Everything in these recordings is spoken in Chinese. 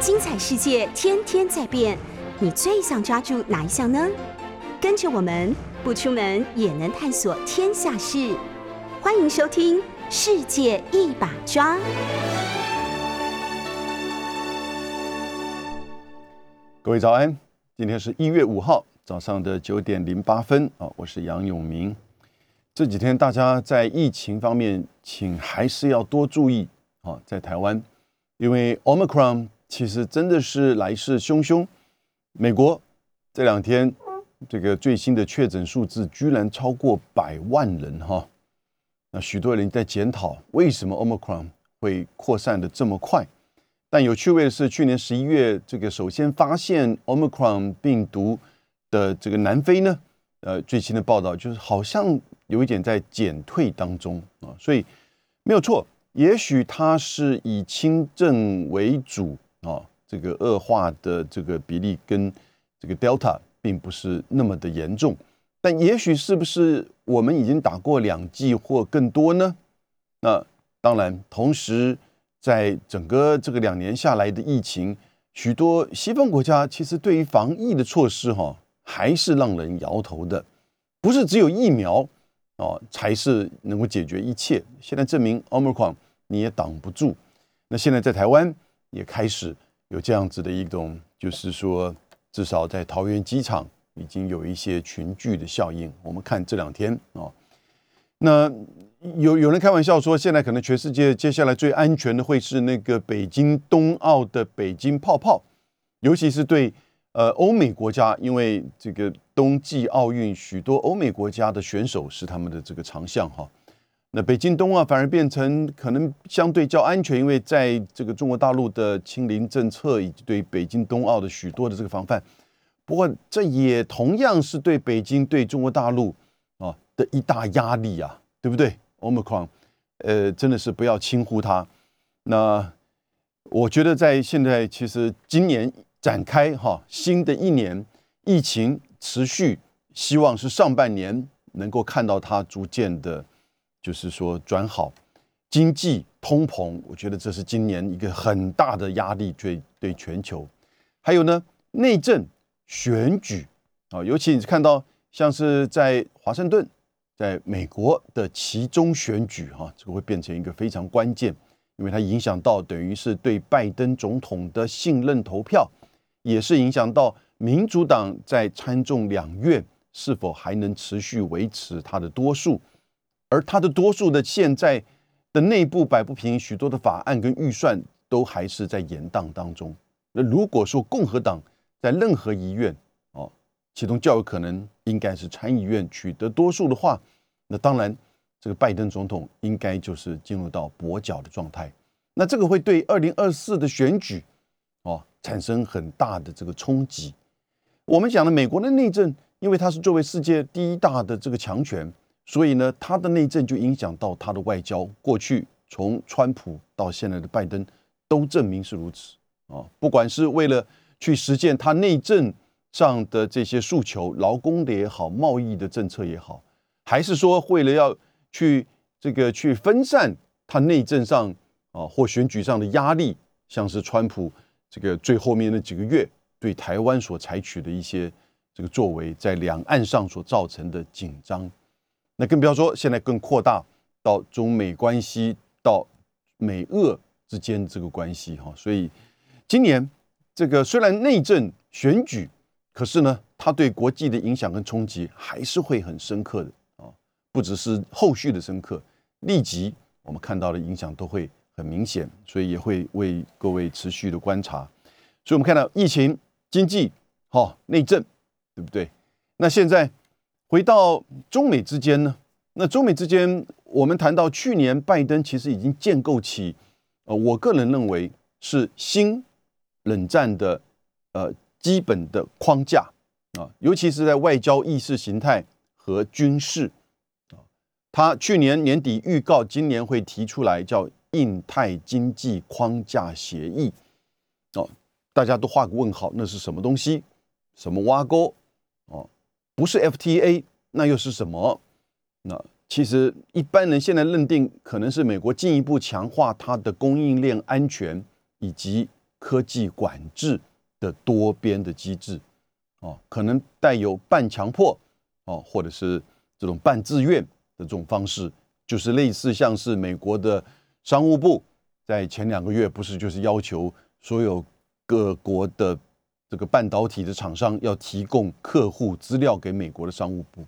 精彩世界天天在变，你最想抓住哪一项呢？跟着我们不出门也能探索天下事，欢迎收听《世界一把抓》。各位早安，今天是一月五号早上的九点零八分啊，我是杨永明。这几天大家在疫情方面，请还是要多注意啊，在台湾，因为 Omicron。其实真的是来势汹汹，美国这两天这个最新的确诊数字居然超过百万人哈，那许多人在检讨为什么 Omicron 会扩散的这么快。但有趣味的是，去年十一月这个首先发现 Omicron 病毒的这个南非呢，呃，最新的报道就是好像有一点在减退当中啊，所以没有错，也许它是以轻症为主。啊，这个恶化的这个比例跟这个 Delta 并不是那么的严重，但也许是不是我们已经打过两剂或更多呢？那当然，同时在整个这个两年下来的疫情，许多西方国家其实对于防疫的措施哈，还是让人摇头的，不是只有疫苗哦才是能够解决一切。现在证明 Omicron 你也挡不住。那现在在台湾。也开始有这样子的一种，就是说，至少在桃园机场已经有一些群聚的效应。我们看这两天啊，那有有人开玩笑说，现在可能全世界接下来最安全的会是那个北京冬奥的北京泡泡，尤其是对呃欧美国家，因为这个冬季奥运许多欧美国家的选手是他们的这个长项哈。那北京冬奥反而变成可能相对较安全，因为在这个中国大陆的清零政策以及对北京冬奥的许多的这个防范。不过这也同样是对北京对中国大陆啊的一大压力啊，对不对？Omicron，呃，真的是不要轻忽它。那我觉得在现在其实今年展开哈新的一年，疫情持续，希望是上半年能够看到它逐渐的。就是说转好，经济通膨，我觉得这是今年一个很大的压力，对对全球。还有呢，内政选举啊，尤其你看到像是在华盛顿，在美国的其中选举哈，这个会变成一个非常关键，因为它影响到等于是对拜登总统的信任投票，也是影响到民主党在参众两院是否还能持续维持它的多数。而他的多数的现在的内部摆不平，许多的法案跟预算都还是在延宕当中。那如果说共和党在任何一院哦，其中较有可能应该是参议院取得多数的话，那当然这个拜登总统应该就是进入到跛脚的状态。那这个会对二零二四的选举哦产生很大的这个冲击。我们讲的美国的内政，因为它是作为世界第一大的这个强权。所以呢，他的内政就影响到他的外交。过去从川普到现在的拜登，都证明是如此啊。不管是为了去实现他内政上的这些诉求，劳工的也好，贸易的政策也好，还是说为了要去这个去分散他内政上啊或选举上的压力，像是川普这个最后面那几个月对台湾所采取的一些这个作为，在两岸上所造成的紧张。那更不要说现在更扩大到中美关系，到美俄之间这个关系哈，所以今年这个虽然内政选举，可是呢，它对国际的影响跟冲击还是会很深刻的啊，不只是后续的深刻，立即我们看到的影响都会很明显，所以也会为各位持续的观察。所以我们看到疫情、经济、哈内政，对不对？那现在。回到中美之间呢？那中美之间，我们谈到去年拜登其实已经建构起，呃，我个人认为是新冷战的呃基本的框架啊，尤其是在外交意识形态和军事啊，他去年年底预告今年会提出来叫印太经济框架协议哦，大家都画个问号，那是什么东西？什么挖沟？不是 FTA，那又是什么？那其实一般人现在认定可能是美国进一步强化它的供应链安全以及科技管制的多边的机制，哦，可能带有半强迫，哦，或者是这种半自愿的这种方式，就是类似像是美国的商务部在前两个月不是就是要求所有各国的这个半导体的厂商要提供客户资料给美国的商务部，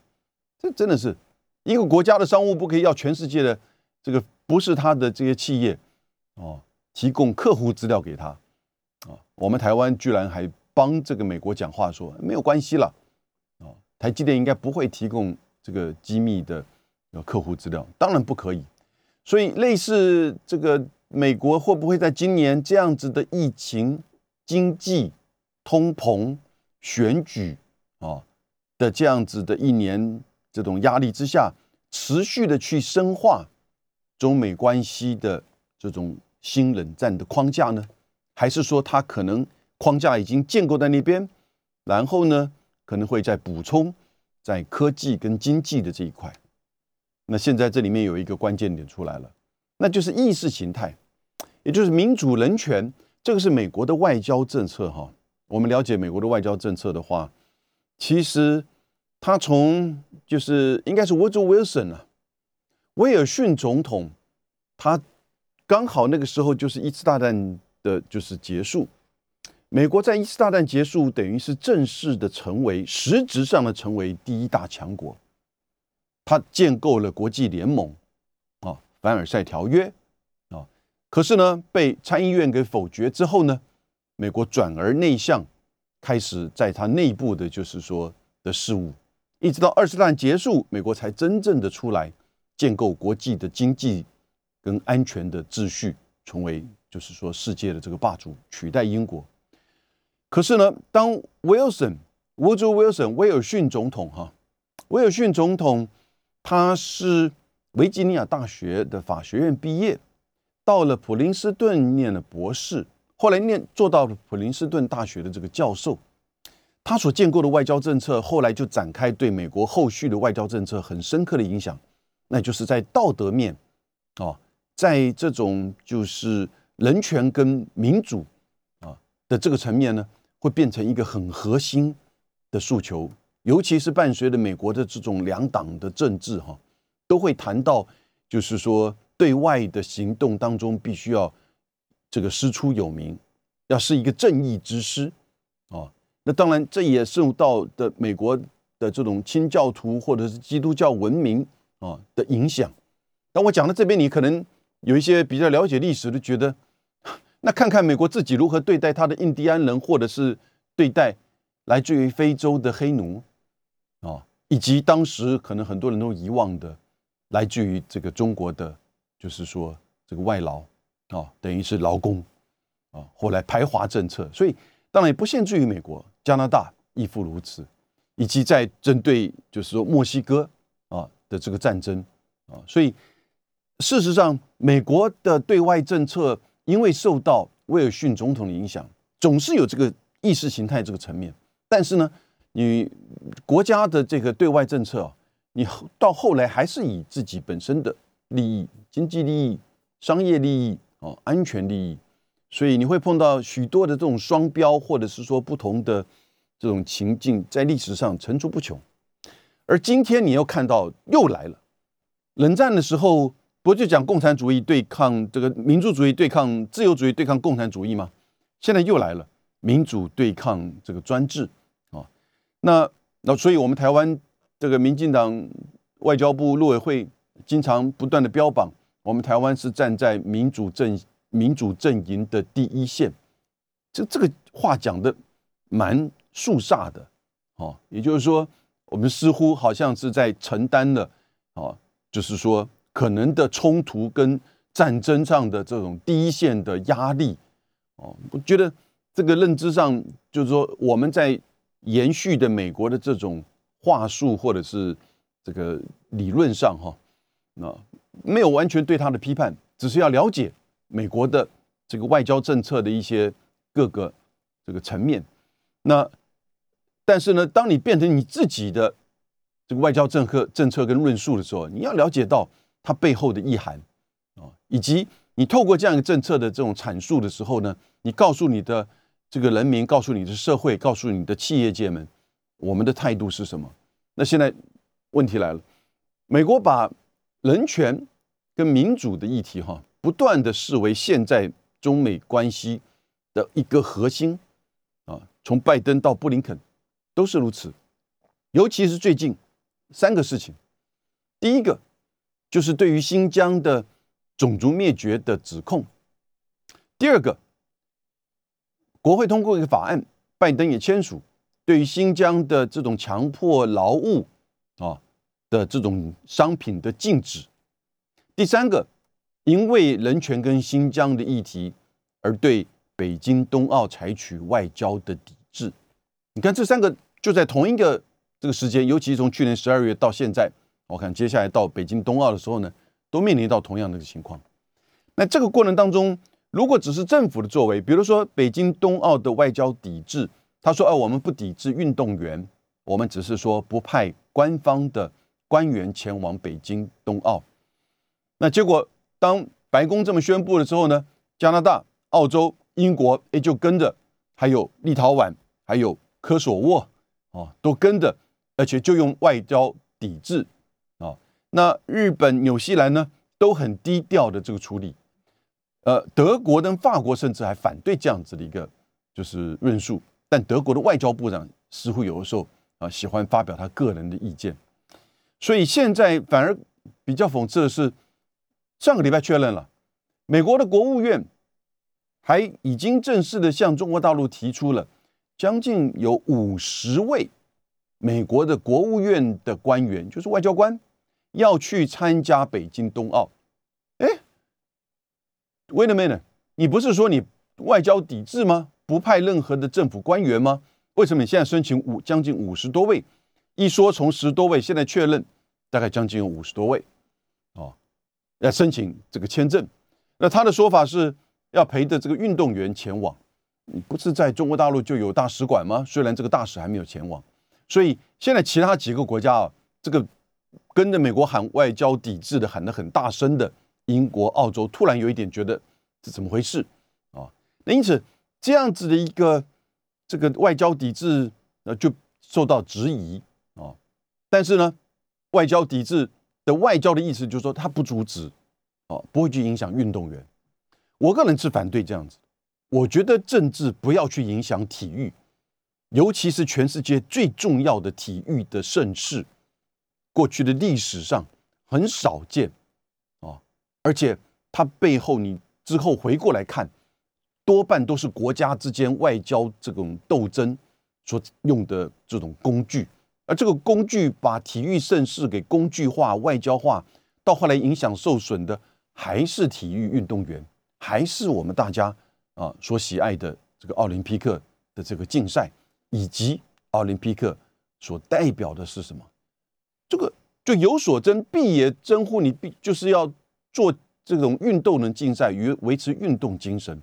这真的是一个国家的商务部可以要全世界的这个不是他的这些企业哦提供客户资料给他。啊，我们台湾居然还帮这个美国讲话，说没有关系了，啊，台积电应该不会提供这个机密的客户资料，当然不可以。所以类似这个美国会不会在今年这样子的疫情、经济、通膨、选举啊的这样子的一年这种压力之下，持续的去深化中美关系的这种新冷战的框架呢？还是说它可能框架已经建构在那边，然后呢，可能会再补充在科技跟经济的这一块。那现在这里面有一个关键点出来了，那就是意识形态，也就是民主人权。这个是美国的外交政策哈。我们了解美国的外交政策的话，其实他从就是应该是 Woodrow Wilson 啊，威尔逊总统，他刚好那个时候就是一次大战。的就是结束，美国在一次大战结束，等于是正式的成为实质上的成为第一大强国。他建构了国际联盟，啊，凡尔赛条约，啊，可是呢，被参议院给否决之后呢，美国转而内向，开始在他内部的就是说的事务，一直到二次大战结束，美国才真正的出来建构国际的经济跟安全的秩序，成为。就是说，世界的这个霸主取代英国。可是呢，当 Wilson 沃州 Wilson 威尔逊总统哈，威尔逊总统他是维吉尼亚大学的法学院毕业，到了普林斯顿念了博士，后来念做到了普林斯顿大学的这个教授。他所建构的外交政策，后来就展开对美国后续的外交政策很深刻的影响。那就是在道德面啊，在这种就是。人权跟民主啊的这个层面呢，会变成一个很核心的诉求，尤其是伴随着美国的这种两党的政治哈，都会谈到，就是说对外的行动当中必须要这个师出有名，要是一个正义之师啊。那当然这也受到的美国的这种清教徒或者是基督教文明啊的影响。那我讲到这边，你可能有一些比较了解历史的，觉得。那看看美国自己如何对待他的印第安人，或者是对待来自于非洲的黑奴啊，以及当时可能很多人都遗忘的来自于这个中国的，就是说这个外劳啊，等于是劳工啊，后来排华政策，所以当然也不限制于美国，加拿大亦复如此，以及在针对就是说墨西哥啊的这个战争啊，所以事实上美国的对外政策。因为受到威尔逊总统的影响，总是有这个意识形态这个层面。但是呢，你国家的这个对外政策，你到后来还是以自己本身的利益、经济利益、商业利益、哦安全利益，所以你会碰到许多的这种双标，或者是说不同的这种情境，在历史上层出不穷。而今天你又看到又来了，冷战的时候。不就讲共产主义对抗这个民族主义对抗自由主义对抗共产主义吗？现在又来了民主对抗这个专制啊！那那所以我们台湾这个民进党外交部陆委会经常不断的标榜，我们台湾是站在民主阵民主阵营的第一线。这这个话讲的蛮肃杀的哦，也就是说，我们似乎好像是在承担了哦，就是说。可能的冲突跟战争上的这种第一线的压力，哦，我觉得这个认知上就是说，我们在延续的美国的这种话术或者是这个理论上哈，那没有完全对他的批判，只是要了解美国的这个外交政策的一些各个这个层面。那但是呢，当你变成你自己的这个外交政策政策跟论述的时候，你要了解到。它背后的意涵啊，以及你透过这样一个政策的这种阐述的时候呢，你告诉你的这个人民，告诉你的社会，告诉你的企业界们，我们的态度是什么？那现在问题来了，美国把人权跟民主的议题哈，不断的视为现在中美关系的一个核心啊，从拜登到布林肯都是如此，尤其是最近三个事情，第一个就是对于新疆的种族灭绝的指控，第二个，国会通过一个法案，拜登也签署。对于新疆的这种强迫劳务的这种商品的禁止，第三个，因为人权跟新疆的议题而对北京冬奥采取外交的抵制，你看这三个就在同一个这个时间，尤其从去年十二月到现在，我看接下来到北京冬奥的时候呢，都面临到同样的情况。那这个过程当中，如果只是政府的作为，比如说北京冬奥的外交抵制。他说：“哎，我们不抵制运动员，我们只是说不派官方的官员前往北京冬奥。那结果，当白宫这么宣布了之后呢，加拿大、澳洲、英国也就跟着，还有立陶宛、还有科索沃啊，都跟着，而且就用外交抵制啊。那日本、纽西兰呢，都很低调的这个处理。呃，德国跟法国甚至还反对这样子的一个就是论述。”但德国的外交部长似乎有的时候啊喜欢发表他个人的意见，所以现在反而比较讽刺的是，上个礼拜确认了，美国的国务院还已经正式的向中国大陆提出了将近有五十位美国的国务院的官员，就是外交官要去参加北京冬奥。哎，Wait a minute，你不是说你外交抵制吗？不派任何的政府官员吗？为什么你现在申请五将近五十多位？一说从十多位，现在确认大概将近有五十多位，哦，要申请这个签证。那他的说法是要陪着这个运动员前往。不是在中国大陆就有大使馆吗？虽然这个大使还没有前往，所以现在其他几个国家啊，这个跟着美国喊外交抵制的喊得很大声的英国、澳洲，突然有一点觉得这怎么回事啊？那因此。这样子的一个这个外交抵制，呃，就受到质疑。但是呢，外交抵制的外交的意思就是说，他不阻止，哦，不会去影响运动员。我个人是反对这样子。我觉得政治不要去影响体育，尤其是全世界最重要的体育的盛事，过去的历史上很少见啊。而且它背后，你之后回过来看。多半都是国家之间外交这种斗争所用的这种工具，而这个工具把体育盛事给工具化、外交化，到后来影响受损的还是体育运动员，还是我们大家啊所喜爱的这个奥林匹克的这个竞赛，以及奥林匹克所代表的是什么？这个就有所争，必也争乎你必就是要做这种运动的竞赛，与维持运动精神。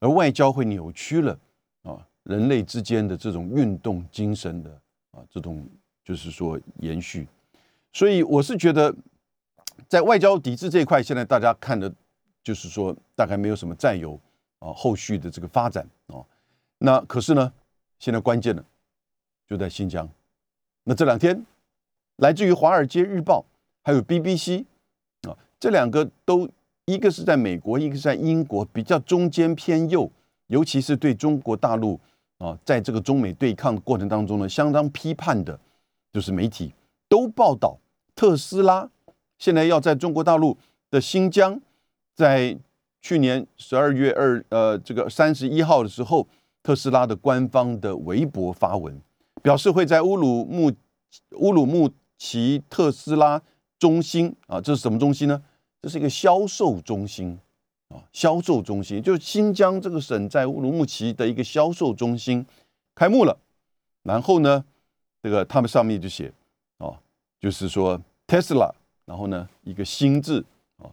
而外交会扭曲了啊，人类之间的这种运动精神的啊，这种就是说延续。所以我是觉得，在外交抵制这一块，现在大家看的，就是说大概没有什么再有啊后续的这个发展啊。那可是呢，现在关键的就在新疆。那这两天，来自于《华尔街日报》还有 BBC 啊，这两个都。一个是在美国，一个是在英国，比较中间偏右，尤其是对中国大陆啊，在这个中美对抗过程当中呢，相当批判的，就是媒体都报道特斯拉现在要在中国大陆的新疆，在去年十二月二呃这个三十一号的时候，特斯拉的官方的微博发文，表示会在乌鲁木乌鲁木齐特斯拉中心啊，这是什么中心呢？这是一个销售中心啊，销售中心就是新疆这个省在乌鲁木齐的一个销售中心开幕了。然后呢，这个他们上面就写啊，就是说 Tesla，然后呢一个新字啊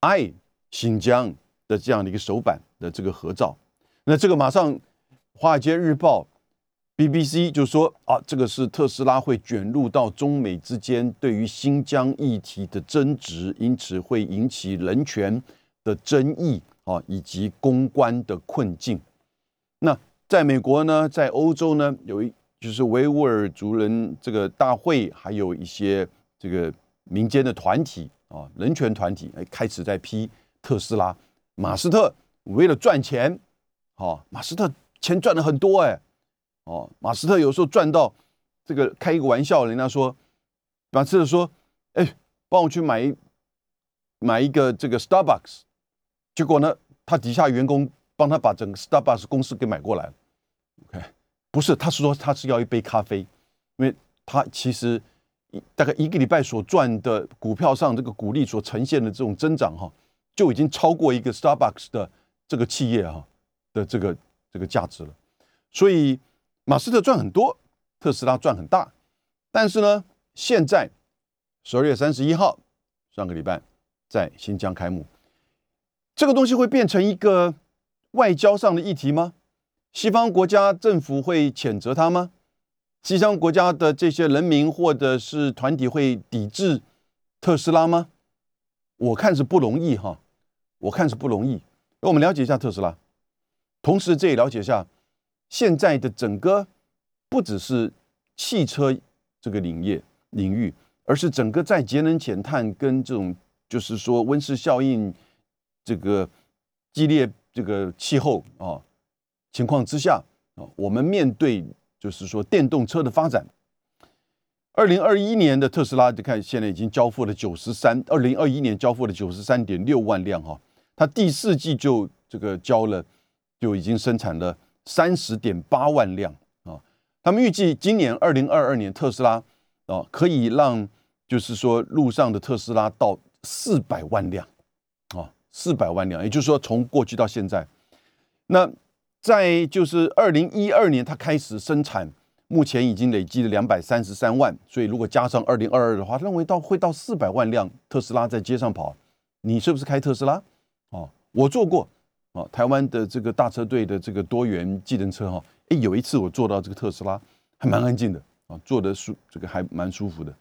，，I 新疆的这样的一个手板的这个合照。那这个马上《华尔街日报》。BBC 就说啊，这个是特斯拉会卷入到中美之间对于新疆议题的争执，因此会引起人权、的争议啊，以及公关的困境。那在美国呢，在欧洲呢，有一就是维吾尔族人这个大会，还有一些这个民间的团体啊，人权团体，哎，开始在批特斯拉。马斯特为了赚钱，哦，马斯特钱赚的很多哎，哦，马斯特有时候赚到这个开一个玩笑，人家说，马斯特说，哎，帮我去买一买一个这个 Starbucks，结果呢，他底下员工帮他把整个 Starbucks 公司给买过来了。OK，不是，他是说他是要一杯咖啡，因为他其实大概一个礼拜所赚的股票上这个股利所呈现的这种增长哈。就已经超过一个 Starbucks 的这个企业哈的这个这个价值了，所以马斯特赚很多，特斯拉赚很大，但是呢，现在十二月三十一号上个礼拜在新疆开幕，这个东西会变成一个外交上的议题吗？西方国家政府会谴责他吗？西方国家的这些人民或者是团体会抵制特斯拉吗？我看是不容易哈。我看是不容易，那我们了解一下特斯拉，同时这也了解一下现在的整个不只是汽车这个领业领域，而是整个在节能减碳跟这种就是说温室效应这个激烈这个气候啊情况之下啊，我们面对就是说电动车的发展。二零二一年的特斯拉，你看现在已经交付了九十三，二零二一年交付了九十三点六万辆哈。它第四季就这个交了，就已经生产了三十点八万辆啊。他们预计今年二零二二年特斯拉啊可以让就是说路上的特斯拉到四百万辆啊，四百万辆，也就是说从过去到现在，那在就是二零一二年它开始生产，目前已经累积了两百三十三万，所以如果加上二零二二的话，认为到会到四百万辆特斯拉在街上跑，你是不是开特斯拉？哦，我坐过，哦，台湾的这个大车队的这个多元技能车哈，哎，有一次我坐到这个特斯拉，还蛮安静的啊，坐的舒，这个还蛮舒服的。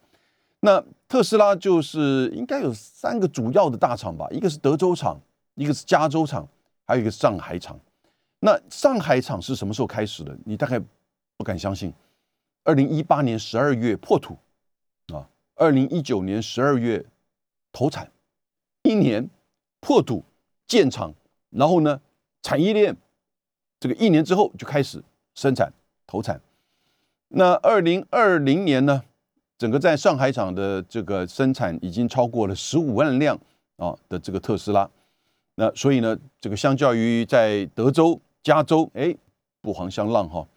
那特斯拉就是应该有三个主要的大厂吧，一个是德州厂，一个是加州厂，还有一个上海厂。那上海厂是什么时候开始的？你大概不敢相信，二零一八年十二月破土，啊，二零一九年十二月投产，一年破土。建厂，然后呢，产业链这个一年之后就开始生产投产。那二零二零年呢，整个在上海厂的这个生产已经超过了十五万辆啊的这个特斯拉。那所以呢，这个相较于在德州、加州，哎，不遑相让哈。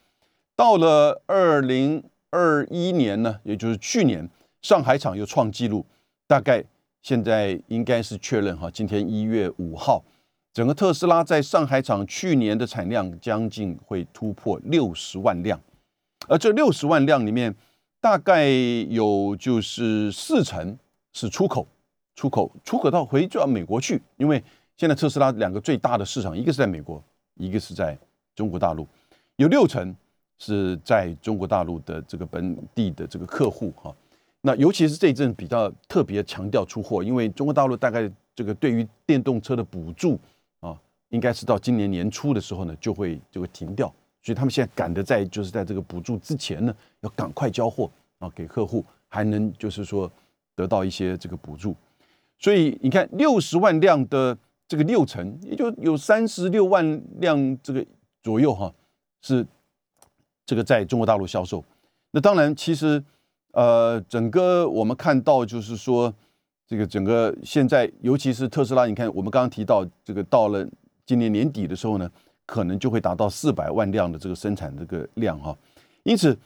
到了二零二一年呢，也就是去年，上海厂又创纪录，大概。现在应该是确认哈，今天一月五号，整个特斯拉在上海厂去年的产量将近会突破六十万辆，而这六十万辆里面，大概有就是四成是出口，出口出口到回转美国去，因为现在特斯拉两个最大的市场，一个是在美国，一个是在中国大陆，有六成是在中国大陆的这个本地的这个客户哈。那尤其是这一阵比较特别强调出货，因为中国大陆大概这个对于电动车的补助啊，应该是到今年年初的时候呢就会就会停掉，所以他们现在赶得在就是在这个补助之前呢，要赶快交货啊给客户，还能就是说得到一些这个补助。所以你看六十万辆的这个六成，也就有三十六万辆这个左右哈，是这个在中国大陆销售。那当然其实。呃，整个我们看到就是说，这个整个现在，尤其是特斯拉，你看我们刚刚提到这个，到了今年年底的时候呢，可能就会达到四百万辆的这个生产这个量哈。因此，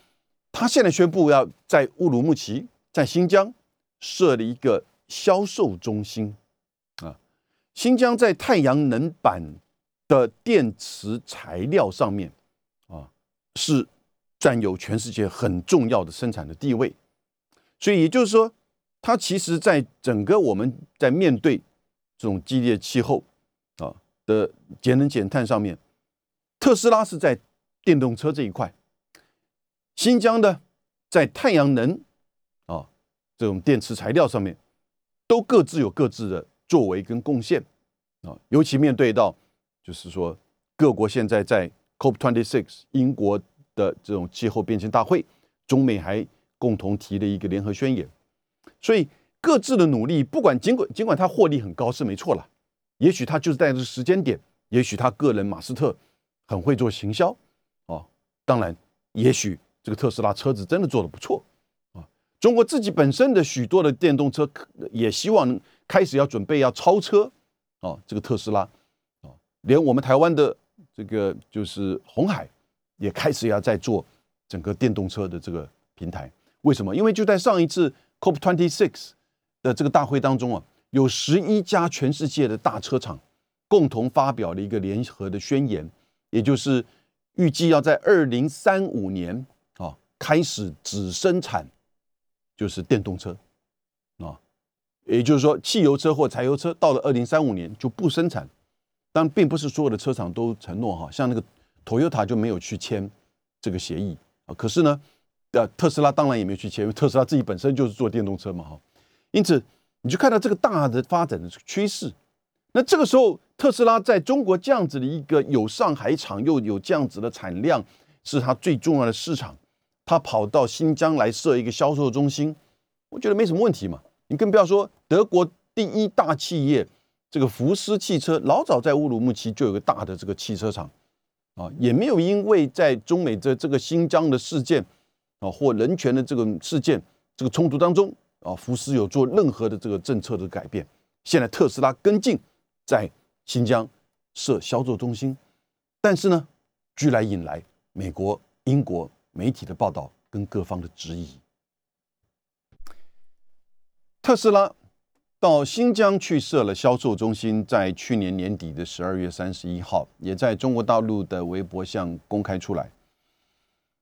他现在宣布要在乌鲁木齐，在新疆设立一个销售中心。新疆在太阳能板的电池材料上面啊是。占有全世界很重要的生产的地位，所以也就是说，它其实在整个我们在面对这种激烈气候啊的节能减碳上面，特斯拉是在电动车这一块，新疆的在太阳能啊这种电池材料上面，都各自有各自的作为跟贡献。啊，尤其面对到就是说各国现在在 COP26 英国的这种气候变迁大会，中美还共同提了一个联合宣言，所以各自的努力，不管尽管尽管他获利很高是没错了，也许他就是在这时间点，也许他个人马斯特很会做行销，啊，当然，也许这个特斯拉车子真的做的不错啊。中国自己本身的许多的电动车也希望开始要准备要超车，哦，这个特斯拉，哦，连我们台湾的这个就是红海也开始要在做整个电动车的这个平台。为什么？因为就在上一次 COP twenty six 的这个大会当中啊，有十一家全世界的大车厂共同发表了一个联合的宣言，也就是预计要在二零三五年啊开始只生产。就是电动车，啊，也就是说，汽油车或柴油车到了二零三五年就不生产。但并不是所有的车厂都承诺哈，像那个 Toyota 就没有去签这个协议啊。可是呢，呃，特斯拉当然也没有去签，因为特斯拉自己本身就是做电动车嘛哈。因此，你就看到这个大的发展的趋势。那这个时候，特斯拉在中国这样子的一个有上海厂又有这样子的产量，是它最重要的市场。他跑到新疆来设一个销售中心，我觉得没什么问题嘛。你更不要说德国第一大企业这个福斯汽车，老早在乌鲁木齐就有个大的这个汽车厂啊，也没有因为在中美的这个新疆的事件啊或人权的这个事件这个冲突当中啊，福斯有做任何的这个政策的改变。现在特斯拉跟进在新疆设销售中心，但是呢，居然引来美国、英国。媒体的报道跟各方的质疑，特斯拉到新疆去设了销售中心，在去年年底的十二月三十一号，也在中国大陆的微博上公开出来。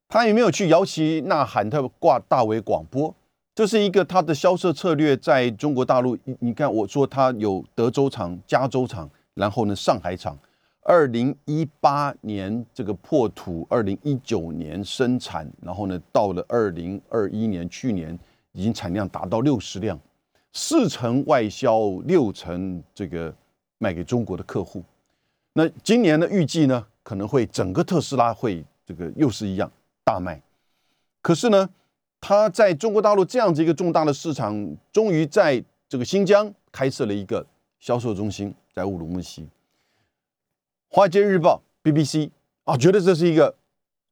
他也没有去摇旗呐喊，他挂大为广播，这是一个他的销售策略。在中国大陆，你你看，我说他有德州厂、加州厂，然后呢，上海厂。二零一八年这个破土，二零一九年生产，然后呢，到了二零二一年，去年已经产量达到六十辆，四成外销，六成这个卖给中国的客户。那今年的预计呢，可能会整个特斯拉会这个又是一样大卖。可是呢，它在中国大陆这样子一个重大的市场，终于在这个新疆开设了一个销售中心，在乌鲁木齐。《华尔街日报》BBC 啊，觉得这是一个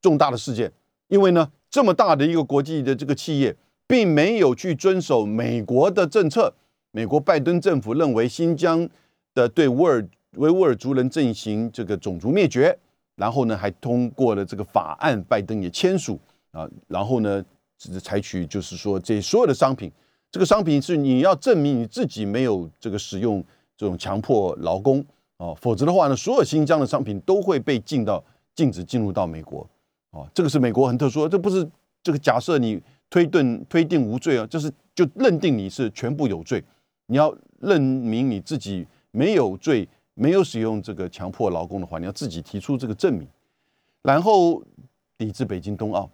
重大的事件，因为呢，这么大的一个国际的这个企业，并没有去遵守美国的政策。美国拜登政府认为新疆的对乌尔维吾尔族人进行这个种族灭绝，然后呢，还通过了这个法案，拜登也签署啊，然后呢，只采取就是说，这所有的商品，这个商品是你要证明你自己没有这个使用这种强迫劳工。哦，否则的话呢，所有新疆的商品都会被禁到禁止进入到美国。哦，这个是美国很特殊，这不是这个假设你推定推定无罪啊，就是就认定你是全部有罪。你要认明你自己没有罪，没有使用这个强迫劳工的话，你要自己提出这个证明，然后抵制北京冬奥。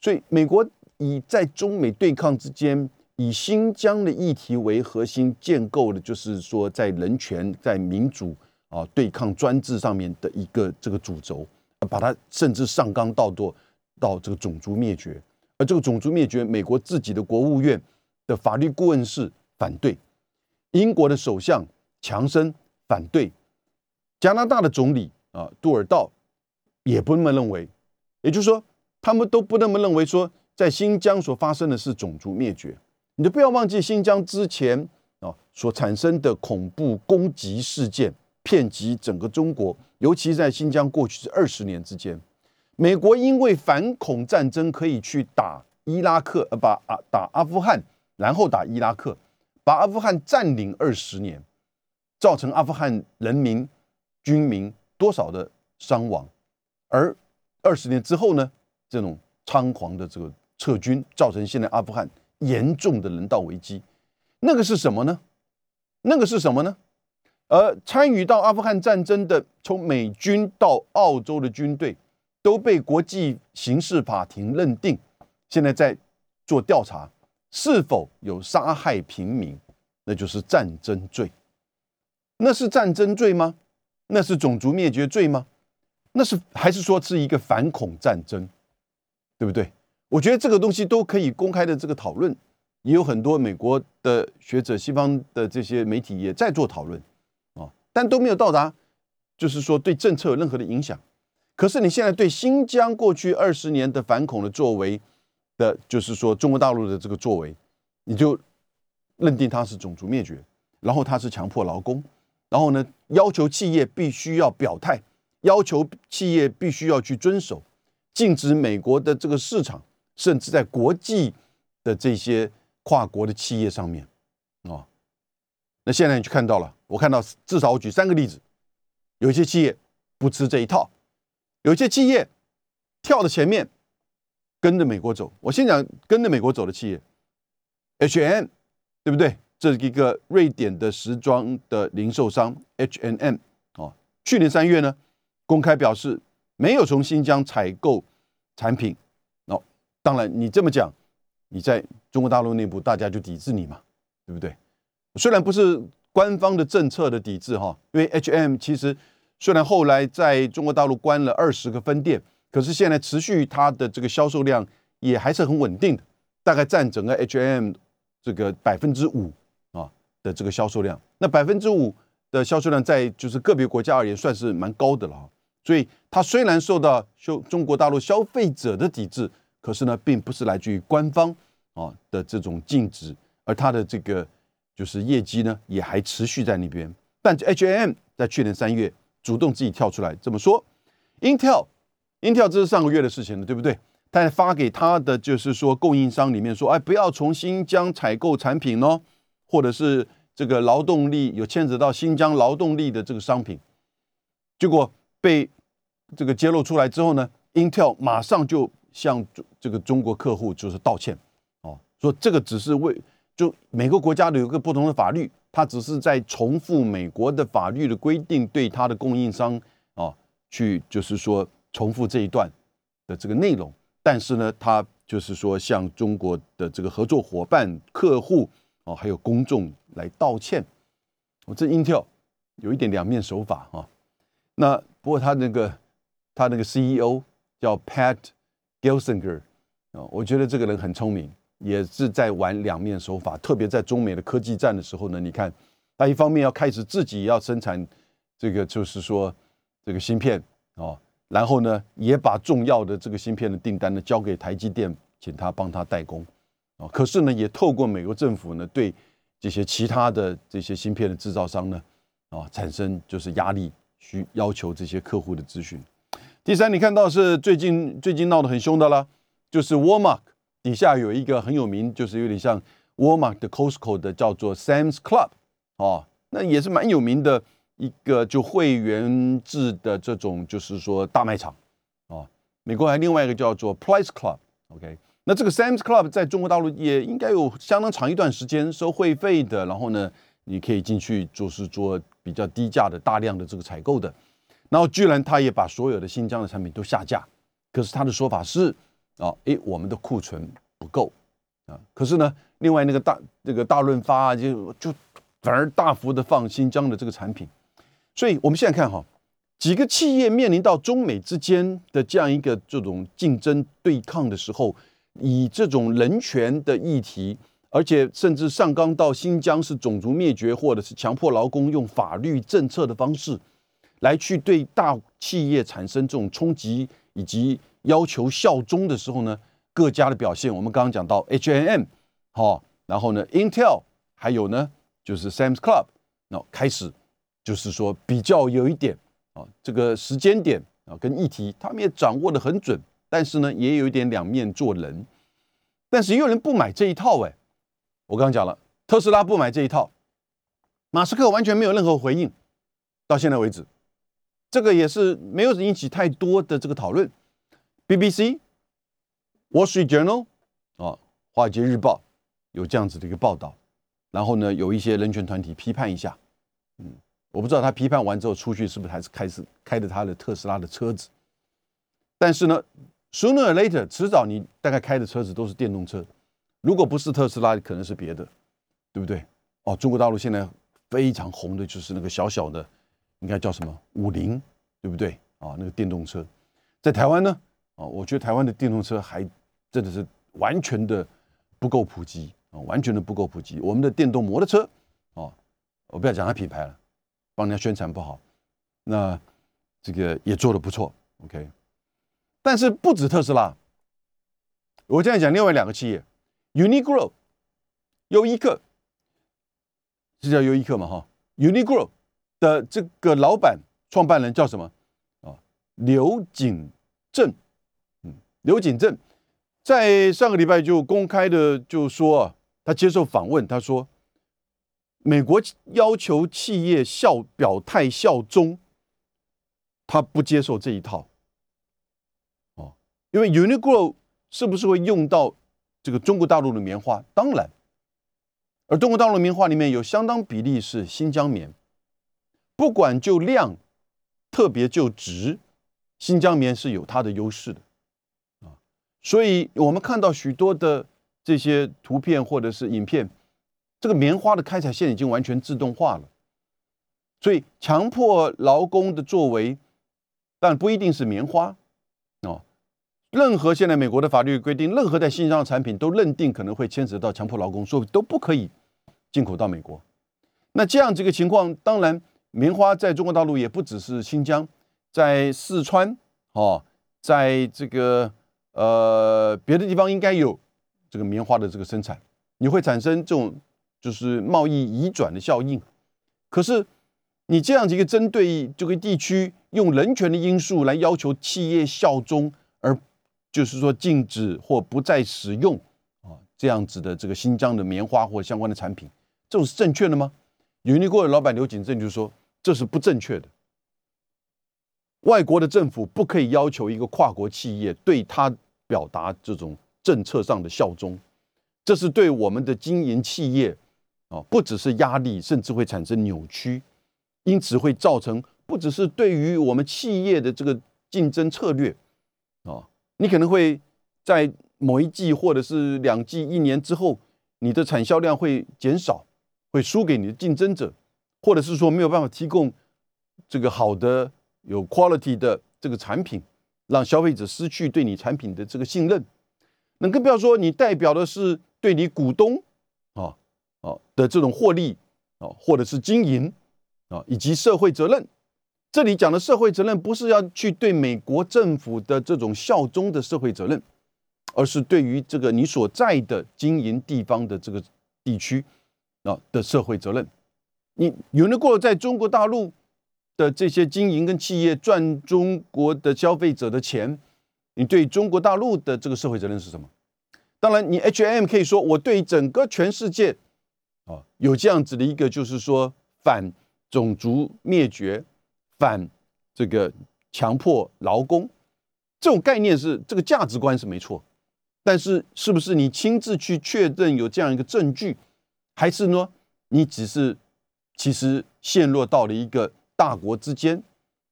所以美国以在中美对抗之间。以新疆的议题为核心建构的，就是说在人权、在民主啊、对抗专制上面的一个这个主轴，把它甚至上纲到多到这个种族灭绝。而这个种族灭绝，美国自己的国务院的法律顾问室反对，英国的首相强生反对，加拿大的总理啊杜尔道也不那么认为。也就是说，他们都不那么认为说，在新疆所发生的是种族灭绝。你就不要忘记新疆之前啊所产生的恐怖攻击事件，遍及整个中国，尤其在新疆过去这二十年之间，美国因为反恐战争可以去打伊拉克，呃，把啊打阿富汗，然后打伊拉克，把阿富汗占领二十年，造成阿富汗人民军民多少的伤亡，而二十年之后呢，这种仓皇的这个撤军，造成现在阿富汗。严重的人道危机，那个是什么呢？那个是什么呢？而参与到阿富汗战争的，从美军到澳洲的军队，都被国际刑事法庭认定，现在在做调查，是否有杀害平民，那就是战争罪。那是战争罪吗？那是种族灭绝罪吗？那是还是说是一个反恐战争，对不对？我觉得这个东西都可以公开的这个讨论，也有很多美国的学者、西方的这些媒体也在做讨论啊，但都没有到达，就是说对政策有任何的影响。可是你现在对新疆过去二十年的反恐的作为的，就是说中国大陆的这个作为，你就认定它是种族灭绝，然后它是强迫劳工，然后呢要求企业必须要表态，要求企业必须要去遵守，禁止美国的这个市场，甚至在国际的这些跨国的企业上面，啊，那现在你就看到了，我看到至少我举三个例子，有些企业不吃这一套。有些企业跳到前面，跟着美国走。我先讲跟着美国走的企业，H&M，对不对？这是一个瑞典的时装的零售商，H&M 哦。去年三月呢，公开表示没有从新疆采购产品。哦，当然你这么讲，你在中国大陆内部大家就抵制你嘛，对不对？虽然不是官方的政策的抵制哈，因为 H&M 其实。虽然后来在中国大陆关了二十个分店，可是现在持续它的这个销售量也还是很稳定的，大概占整个 H&M 这个百分之五啊的这个销售量。那百分之五的销售量在就是个别国家而言算是蛮高的了。所以它虽然受到消中国大陆消费者的抵制，可是呢，并不是来自于官方啊的这种禁止，而它的这个就是业绩呢也还持续在那边。但 H&M 在去年三月。主动自己跳出来这么说，Intel，Intel 这是上个月的事情了，对不对？他发给他的就是说供应商里面说，哎，不要从新疆采购产品哦，或者是这个劳动力有牵扯到新疆劳动力的这个商品。结果被这个揭露出来之后呢，Intel 马上就向这个中国客户就是道歉，哦，说这个只是为就每个国家都有个不同的法律。他只是在重复美国的法律的规定，对他的供应商啊，去就是说重复这一段的这个内容。但是呢，他就是说向中国的这个合作伙伴、客户啊，还有公众来道歉。我这 Intel 有一点两面手法啊。那不过他那个他那个 CEO 叫 Pat Gelsinger 啊，我觉得这个人很聪明。也是在玩两面手法，特别在中美的科技战的时候呢，你看，他一方面要开始自己要生产这个，就是说这个芯片哦，然后呢，也把重要的这个芯片的订单呢交给台积电，请他帮他代工啊。可是呢，也透过美国政府呢，对这些其他的这些芯片的制造商呢，啊，产生就是压力，需要求这些客户的资讯。第三，你看到是最近最近闹得很凶的了，就是 Walmart。底下有一个很有名，就是有点像沃尔玛的 Costco 的，叫做 Sam's Club 哦，那也是蛮有名的一个就会员制的这种，就是说大卖场哦。美国还另外一个叫做 Price Club，OK。那这个 Sam's Club 在中国大陆也应该有相当长一段时间收会费的，然后呢，你可以进去就是做比较低价的大量的这个采购的。然后居然他也把所有的新疆的产品都下架，可是他的说法是。啊，诶，我们的库存不够啊，可是呢，另外那个大那个大润发啊，就就反而大幅的放新疆的这个产品，所以我们现在看哈，几个企业面临到中美之间的这样一个这种竞争对抗的时候，以这种人权的议题，而且甚至上纲到新疆是种族灭绝，或者是强迫劳工用法律政策的方式来去对大企业产生这种冲击以及。要求效忠的时候呢，各家的表现，我们刚刚讲到 H&M，好，然后呢，Intel，还有呢，就是 Sam's Club，那开始就是说比较有一点啊，这个时间点啊跟议题，他们也掌握的很准，但是呢，也有一点两面做人，但是也有人不买这一套哎，我刚刚讲了，特斯拉不买这一套，马斯克完全没有任何回应，到现在为止，这个也是没有引起太多的这个讨论。BBC、Wall Street Journal 啊，华尔街日报有这样子的一个报道，然后呢，有一些人权团体批判一下，嗯，我不知道他批判完之后出去是不是还是开始开着他的特斯拉的车子，但是呢，sooner or later，迟早你大概开的车子都是电动车，如果不是特斯拉，可能是别的，对不对？哦，中国大陆现在非常红的就是那个小小的，应该叫什么五菱，对不对啊？那个电动车，在台湾呢，啊，我觉得台湾的电动车还真的是完全的不够普及啊，完全的不够普及。我们的电动摩托车，啊，我不要讲它品牌了，帮人家宣传不好，那这个也做的不错，OK。但是不止特斯拉，我现在讲另外两个企业，Uniqlo，优衣克。是叫优衣克嘛？哈，Uniqlo 的这个老板、创办人叫什么？啊，刘景正。嗯，刘景正在上个礼拜就公开的就说啊，他接受访问，他说，美国要求企业效表态效忠，他不接受这一套。哦，因为 Uniqlo 是不是会用到这个中国大陆的棉花？当然。而中国大陆棉花里面有相当比例是新疆棉，不管就量，特别就值，新疆棉是有它的优势的，啊，所以我们看到许多的这些图片或者是影片，这个棉花的开采线已经完全自动化了，所以强迫劳工的作为，但不一定是棉花，哦，任何现在美国的法律规定，任何在新疆的产品都认定可能会牵扯到强迫劳工，所以都不可以。进口到美国，那这样这个情况，当然棉花在中国大陆也不只是新疆，在四川哦，在这个呃别的地方应该有这个棉花的这个生产，你会产生这种就是贸易移转的效应。可是你这样子一个针对这个地区用人权的因素来要求企业效忠，而就是说禁止或不再使用啊这样子的这个新疆的棉花或相关的产品。这种是正确的吗？有尼过的老板刘景正就说这是不正确的。外国的政府不可以要求一个跨国企业对他表达这种政策上的效忠，这是对我们的经营企业啊，不只是压力，甚至会产生扭曲，因此会造成不只是对于我们企业的这个竞争策略啊，你可能会在某一季或者是两季、一年之后，你的产销量会减少。会输给你的竞争者，或者是说没有办法提供这个好的有 quality 的这个产品，让消费者失去对你产品的这个信任。那更不要说你代表的是对你股东啊啊的这种获利啊，或者是经营啊，以及社会责任。这里讲的社会责任，不是要去对美国政府的这种效忠的社会责任，而是对于这个你所在的经营地方的这个地区。啊的社会责任，你有了过在中国大陆的这些经营跟企业赚中国的消费者的钱，你对中国大陆的这个社会责任是什么？当然，你 H M 可以说我对整个全世界啊有这样子的一个，就是说反种族灭绝、反这个强迫劳工这种概念是这个价值观是没错，但是是不是你亲自去确认有这样一个证据？还是呢？你只是其实陷落到了一个大国之间，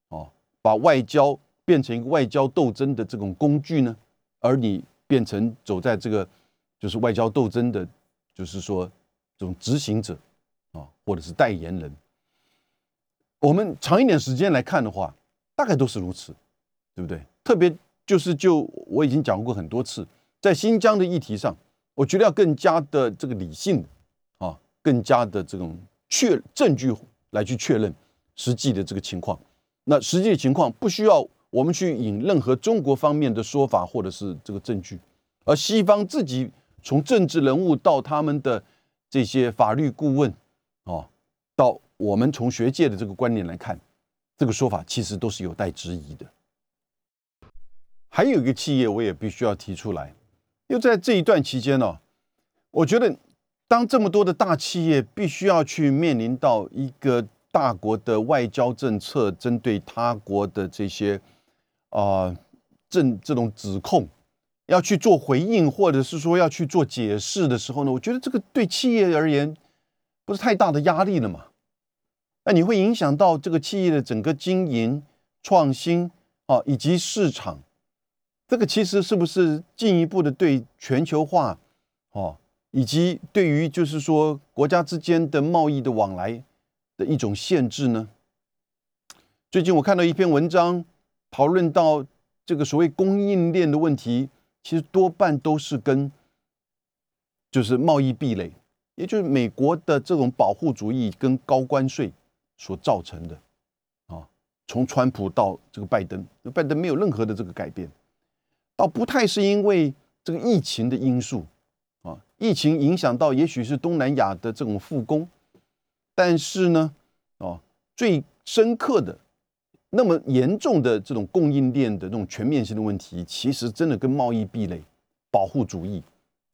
哦，把外交变成一个外交斗争的这种工具呢？而你变成走在这个就是外交斗争的，就是说这种执行者啊，或者是代言人。我们长一点时间来看的话，大概都是如此，对不对？特别就是就我已经讲过很多次，在新疆的议题上，我觉得要更加的这个理性啊。更加的这种确证据来去确认实际的这个情况，那实际的情况不需要我们去引任何中国方面的说法或者是这个证据，而西方自己从政治人物到他们的这些法律顾问，哦，到我们从学界的这个观点来看，这个说法其实都是有待质疑的。还有一个企业我也必须要提出来，又在这一段期间呢，我觉得。当这么多的大企业必须要去面临到一个大国的外交政策，针对他国的这些啊政这种指控，要去做回应，或者是说要去做解释的时候呢，我觉得这个对企业而言不是太大的压力了嘛？那你会影响到这个企业的整个经营、创新啊，以及市场，这个其实是不是进一步的对全球化哦？以及对于就是说国家之间的贸易的往来的一种限制呢？最近我看到一篇文章，讨论到这个所谓供应链的问题，其实多半都是跟就是贸易壁垒，也就是美国的这种保护主义跟高关税所造成的。啊，从川普到这个拜登，拜登没有任何的这个改变，倒不太是因为这个疫情的因素，疫情影响到也许是东南亚的这种复工，但是呢，哦，最深刻的。那么严重的这种供应链的这种全面性的问题，其实真的跟贸易壁垒、保护主义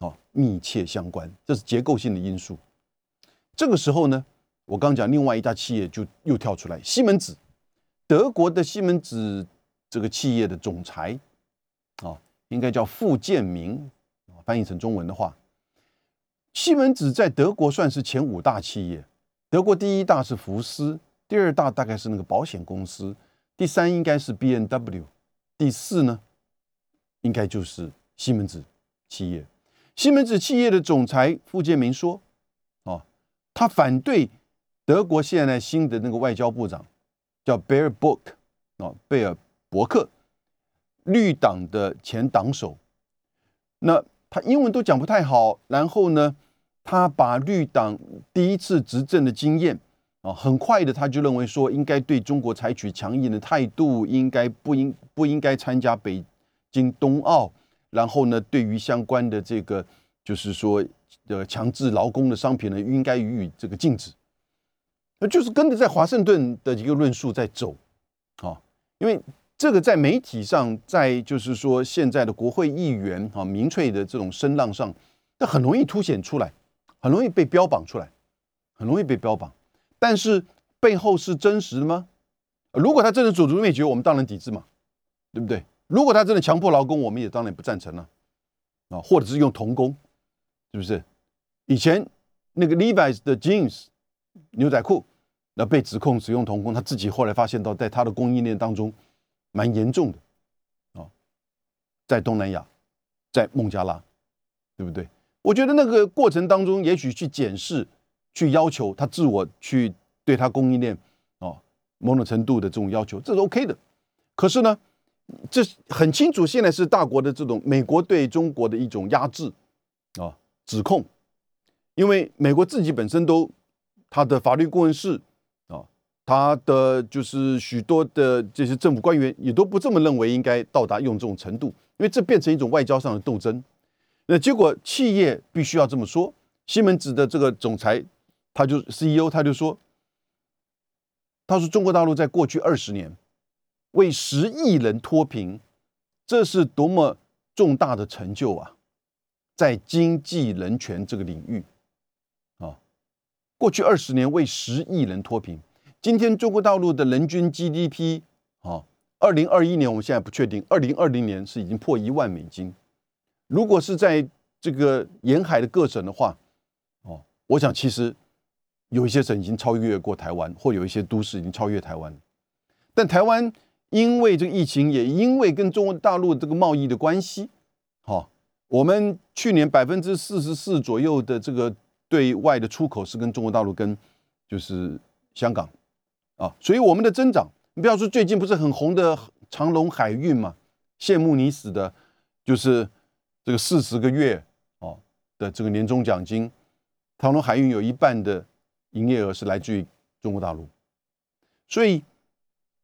啊密切相关，这是结构性的因素。这个时候呢，我刚讲另外一家企业就又跳出来，西门子，德国的西门子这个企业的总裁啊，应该叫傅建明，翻译成中文的话，西门子在德国算是前五大企业，德国第一大是福斯，第二大大概是那个保险公司。第三应该是 B N W，第四呢，应该就是西门子企业。西门子企业的总裁傅建明说：“哦，他反对德国现在新的那个外交部长叫贝尔伯克，啊，贝尔伯克，绿党的前党首。那他英文都讲不太好，然后呢，他把绿党第一次执政的经验。”啊，很快的，他就认为说，应该对中国采取强硬的态度，应该不应不应该参加北京冬奥，然后呢，对于相关的这个就是说，呃，强制劳工的商品呢，应该予以这个禁止。那就是跟着在华盛顿的一个论述在走，啊，因为这个在媒体上，在就是说现在的国会议员啊，民粹的这种声浪上，它很容易凸显出来，很容易被标榜出来，很容易被标榜。但是背后是真实的吗？如果他真的种族灭绝，我们当然抵制嘛，对不对？如果他真的强迫劳工，我们也当然不赞成了啊，或者是用童工，是不是？以前那个 Levi's 的 jeans 牛仔裤，那被指控使用童工，他自己后来发现到，在他的供应链当中蛮严重的啊，在东南亚，在孟加拉，对不对？我觉得那个过程当中，也许去检视。去要求他自我去对他供应链哦某种程度的这种要求，这是 OK 的。可是呢，这很清楚，现在是大国的这种美国对中国的一种压制啊指控，因为美国自己本身都他的法律顾问室啊，他的就是许多的这些政府官员也都不这么认为，应该到达用这种程度，因为这变成一种外交上的斗争。那结果企业必须要这么说，西门子的这个总裁。他就 CEO，他就说：“他说中国大陆在过去二十年为十亿人脱贫，这是多么重大的成就啊！在经济人权这个领域啊，过去二十年为十亿人脱贫。今天中国大陆的人均 GDP 啊，二零二一年我们现在不确定，二零二零年是已经破一万美金。如果是在这个沿海的各省的话，哦，我想其实。”有一些省已经超越过台湾，或有一些都市已经超越台湾，但台湾因为这个疫情，也因为跟中国大陆这个贸易的关系，好，我们去年百分之四十四左右的这个对外的出口是跟中国大陆跟就是香港啊，所以我们的增长，你不要说最近不是很红的长隆海运嘛，羡慕你死的，就是这个四十个月哦的这个年终奖金，长隆海运有一半的。营业额是来自于中国大陆，所以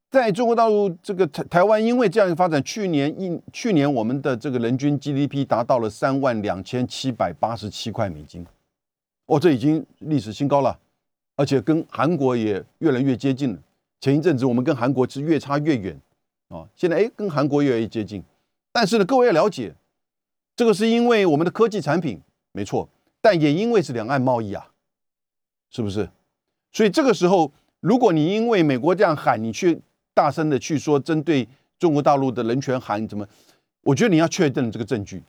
在中国大陆这个台台湾，因为这样的发展，去年一去年我们的这个人均 GDP 达到了三万两千七百八十七块美金，哦，这已经历史新高了，而且跟韩国也越来越接近了。前一阵子我们跟韩国是越差越远啊，现在哎跟韩国越来越接近，但是呢，各位要了解，这个是因为我们的科技产品没错，但也因为是两岸贸易啊。是不是？所以这个时候，如果你因为美国这样喊，你去大声的去说针对中国大陆的人权喊怎么？我觉得你要确认这个证据，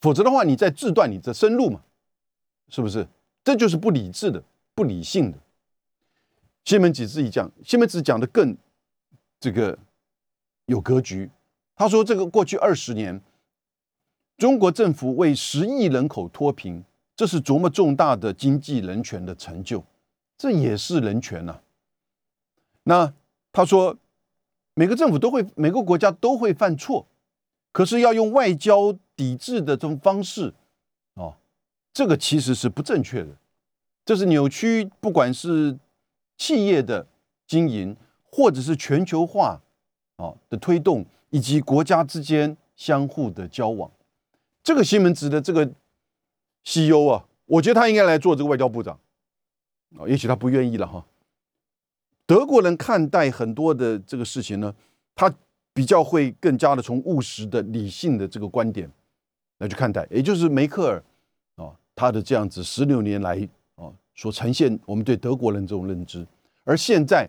否则的话，你在自断你的生路嘛？是不是？这就是不理智的、不理性的。西门子自己讲，西门子讲的更这个有格局。他说，这个过去二十年，中国政府为十亿人口脱贫。这是多么重大的经济人权的成就，这也是人权呐。那他说，每个政府都会，每个国家都会犯错，可是要用外交抵制的这种方式，哦，这个其实是不正确的，这是扭曲，不管是企业的经营，或者是全球化啊的推动，以及国家之间相互的交往。这个西门子的这个 CEO 啊，我觉得他应该来做这个外交部长，啊，也许他不愿意了哈。德国人看待很多的这个事情呢，他比较会更加的从务实的、理性的这个观点来去看待，也就是梅克尔啊，他的这样子十六年来所呈现我们对德国人这种认知，而现在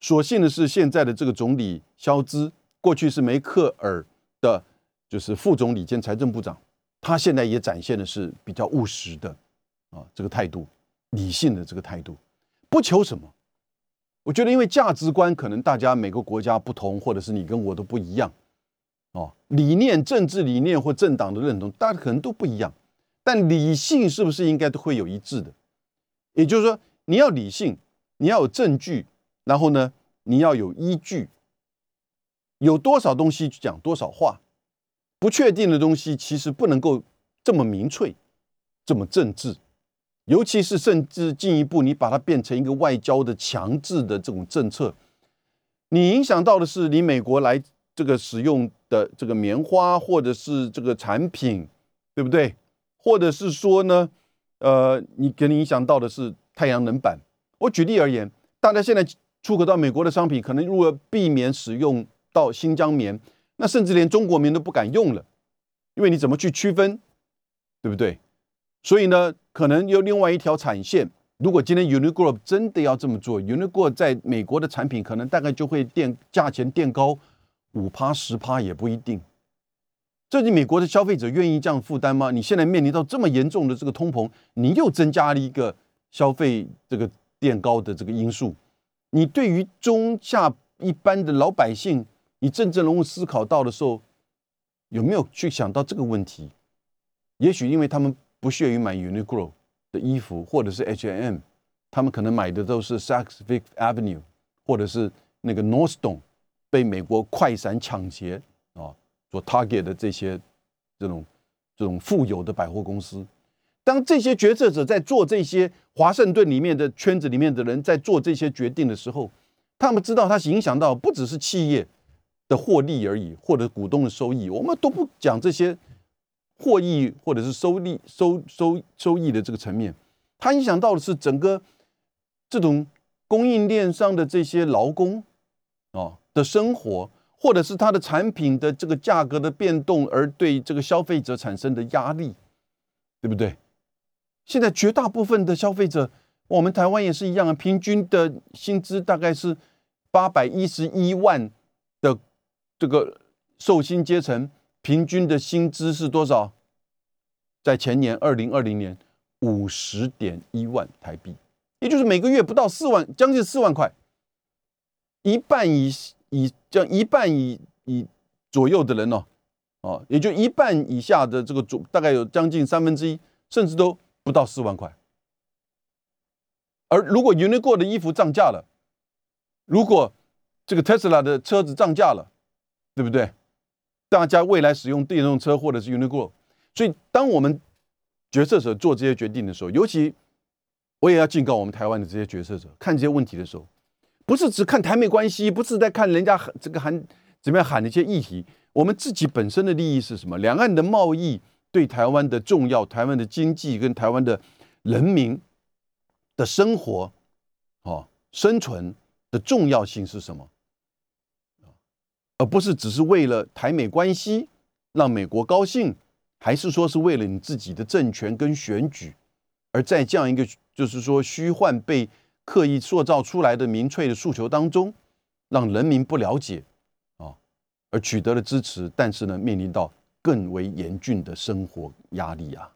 所幸的是，现在的这个总理肖兹，过去是梅克尔的，就是副总理兼财政部长，他现在也展现的是比较务实的啊这个态度，理性的这个态度，不求什么。我觉得，因为价值观可能大家每个国家不同，或者是你跟我都不一样，哦，理念、政治理念或政党的认同，大家可能都不一样。但理性是不是应该都会有一致的？也就是说，你要理性，你要有证据，然后呢，你要有依据。有多少东西讲多少话，不确定的东西其实不能够这么明确，这么政治。尤其是甚至进一步，你把它变成一个外交的强制的这种政策，你影响到的是你美国来这个使用的这个棉花，或者是这个产品，对不对？或者是说呢，呃，你给你影响到的是太阳能板。我举例而言，大家现在出口到美国的商品，可能如果避免使用到新疆棉，那甚至连中国棉都不敢用了，因为你怎么去区分，对不对？所以呢，可能有另外一条产线。如果今天 Uniqlo 真的要这么做，Uniqlo 在美国的产品可能大概就会垫价钱垫高五趴十趴也不一定。这你美国的消费者愿意这样负担吗？你现在面临到这么严重的这个通膨，你又增加了一个消费这个垫高的这个因素。你对于中下一般的老百姓，你真正能够思考到的时候，有没有去想到这个问题？也许因为他们。不屑于买 Uniqlo 的衣服，或者是 H&M，他们可能买的都是 Saks Fifth Avenue，或者是那个 Nordstrom，被美国快闪抢劫啊，做 Target 的这些这种这种富有的百货公司。当这些决策者在做这些华盛顿里面的圈子里面的人在做这些决定的时候，他们知道它影响到不只是企业的获利而已，或者股东的收益。我们都不讲这些。获益或者是收利收收收益的这个层面，它影响到的是整个这种供应链上的这些劳工啊的生活，或者是它的产品的这个价格的变动，而对这个消费者产生的压力，对不对？现在绝大部分的消费者，我们台湾也是一样啊，平均的薪资大概是八百一十一万的这个受薪阶层。平均的薪资是多少？在前年二零二零年五十点一万台币，也就是每个月不到四万，将近四万块。一半以以将一半以以左右的人呢，哦，也就一半以下的这个左，大概有将近三分之一，甚至都不到四万块。而如果 Uniqlo 的衣服涨价了，如果这个 Tesla 的车子涨价了，对不对？大家未来使用电动车或者是 Uniqlo，所以当我们决策者做这些决定的时候，尤其我也要警告我们台湾的这些决策者，看这些问题的时候，不是只看台美关系，不是在看人家喊这个喊怎么样喊的一些议题，我们自己本身的利益是什么？两岸的贸易对台湾的重要，台湾的经济跟台湾的人民的生活，哦，生存的重要性是什么？而不是只是为了台美关系让美国高兴，还是说是为了你自己的政权跟选举，而在这样一个就是说虚幻被刻意塑造出来的民粹的诉求当中，让人民不了解啊，而取得了支持，但是呢，面临到更为严峻的生活压力啊。